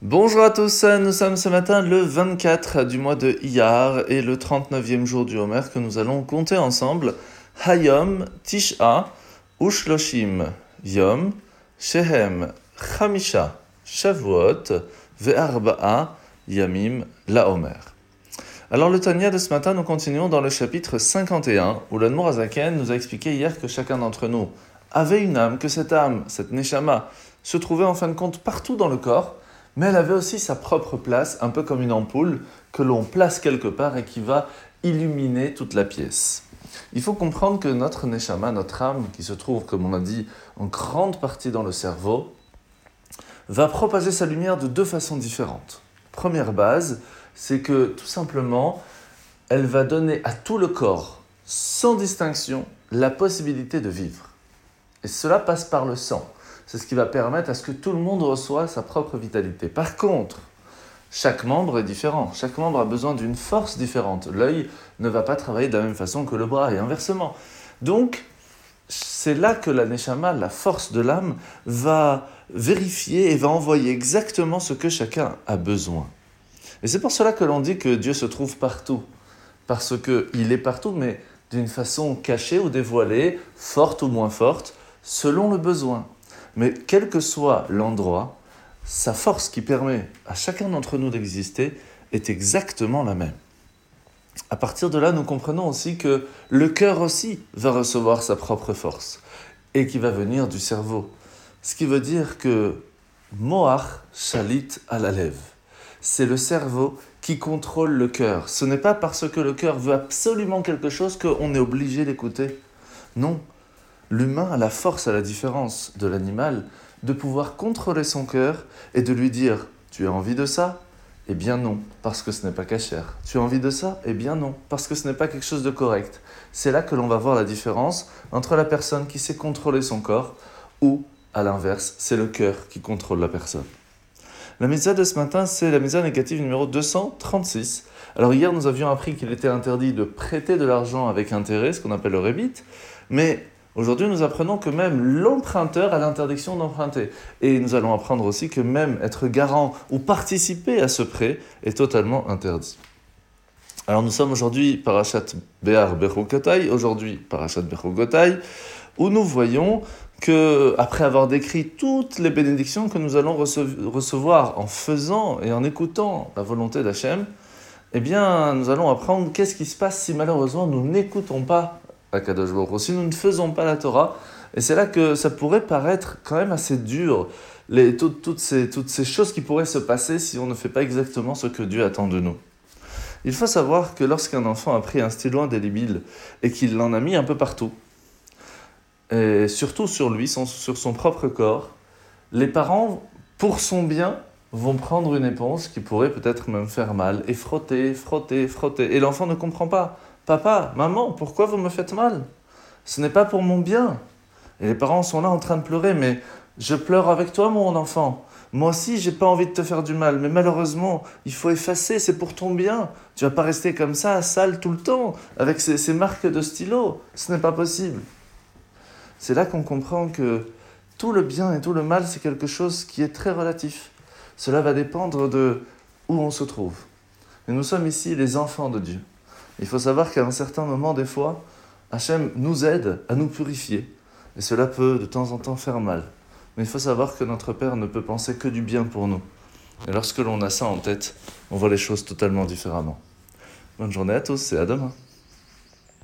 Bonjour à tous, nous sommes ce matin le 24 du mois de Iyar et le 39e jour du Homer que nous allons compter ensemble. Hayom Tisha Ushloshim Yom Shehem Chamisha Shavuot Ve'arba'a Yamim La Homer. Alors le Tanya de ce matin, nous continuons dans le chapitre 51 où l'Admour Azaken nous a expliqué hier que chacun d'entre nous avait une âme, que cette âme, cette Neshama, se trouvait en fin de compte partout dans le corps mais elle avait aussi sa propre place, un peu comme une ampoule que l'on place quelque part et qui va illuminer toute la pièce. Il faut comprendre que notre neshama, notre âme, qui se trouve, comme on a dit, en grande partie dans le cerveau, va propager sa lumière de deux façons différentes. Première base, c'est que tout simplement, elle va donner à tout le corps, sans distinction, la possibilité de vivre. Et cela passe par le sang c'est ce qui va permettre à ce que tout le monde reçoive sa propre vitalité. Par contre, chaque membre est différent, chaque membre a besoin d'une force différente. L'œil ne va pas travailler de la même façon que le bras et inversement. Donc, c'est là que la neshama, la force de l'âme, va vérifier et va envoyer exactement ce que chacun a besoin. Et c'est pour cela que l'on dit que Dieu se trouve partout. Parce qu'il est partout, mais d'une façon cachée ou dévoilée, forte ou moins forte, selon le besoin. Mais quel que soit l'endroit, sa force qui permet à chacun d'entre nous d'exister est exactement la même. À partir de là, nous comprenons aussi que le cœur aussi va recevoir sa propre force et qui va venir du cerveau. Ce qui veut dire que Moach chalit à la. C'est le cerveau qui contrôle le cœur. Ce n'est pas parce que le cœur veut absolument quelque chose qu'on est obligé d'écouter. Non, L'humain a la force, à la différence de l'animal, de pouvoir contrôler son cœur et de lui dire Tu as envie de ça? Eh bien non, parce que ce n'est pas cachère. Tu as envie de ça? Eh bien non, parce que ce n'est pas quelque chose de correct. C'est là que l'on va voir la différence entre la personne qui sait contrôler son corps ou, à l'inverse, c'est le cœur qui contrôle la personne. La mise de ce matin, c'est la mise négative numéro 236. Alors hier, nous avions appris qu'il était interdit de prêter de l'argent avec intérêt, ce qu'on appelle le rebit, mais Aujourd'hui, nous apprenons que même l'emprunteur a l'interdiction d'emprunter. Et nous allons apprendre aussi que même être garant ou participer à ce prêt est totalement interdit. Alors nous sommes aujourd'hui Parashat Be'ar Bechogotai, aujourd'hui Parashat Bechogotai, où nous voyons que, après avoir décrit toutes les bénédictions que nous allons recevoir en faisant et en écoutant la volonté d'Hachem, eh bien, nous allons apprendre qu'est-ce qui se passe si malheureusement nous n'écoutons pas Akadosh Baruch Si nous ne faisons pas la Torah, et c'est là que ça pourrait paraître quand même assez dur, les, toutes, ces, toutes ces choses qui pourraient se passer si on ne fait pas exactement ce que Dieu attend de nous. Il faut savoir que lorsqu'un enfant a pris un stylo indélébile et qu'il l'en a mis un peu partout, et surtout sur lui, sur son propre corps, les parents, pour son bien, vont prendre une éponge qui pourrait peut-être même faire mal et frotter, frotter, frotter. Et l'enfant ne comprend pas. Papa, maman, pourquoi vous me faites mal? Ce n'est pas pour mon bien. Et les parents sont là en train de pleurer, mais je pleure avec toi, mon enfant. Moi aussi, j'ai pas envie de te faire du mal, mais malheureusement, il faut effacer, c'est pour ton bien. Tu vas pas rester comme ça, sale tout le temps, avec ces, ces marques de stylo. Ce n'est pas possible. C'est là qu'on comprend que tout le bien et tout le mal, c'est quelque chose qui est très relatif. Cela va dépendre de où on se trouve. Et nous sommes ici les enfants de Dieu. Il faut savoir qu'à un certain moment, des fois, Hachem nous aide à nous purifier. Et cela peut de temps en temps faire mal. Mais il faut savoir que notre Père ne peut penser que du bien pour nous. Et lorsque l'on a ça en tête, on voit les choses totalement différemment. Bonne journée à tous et à demain.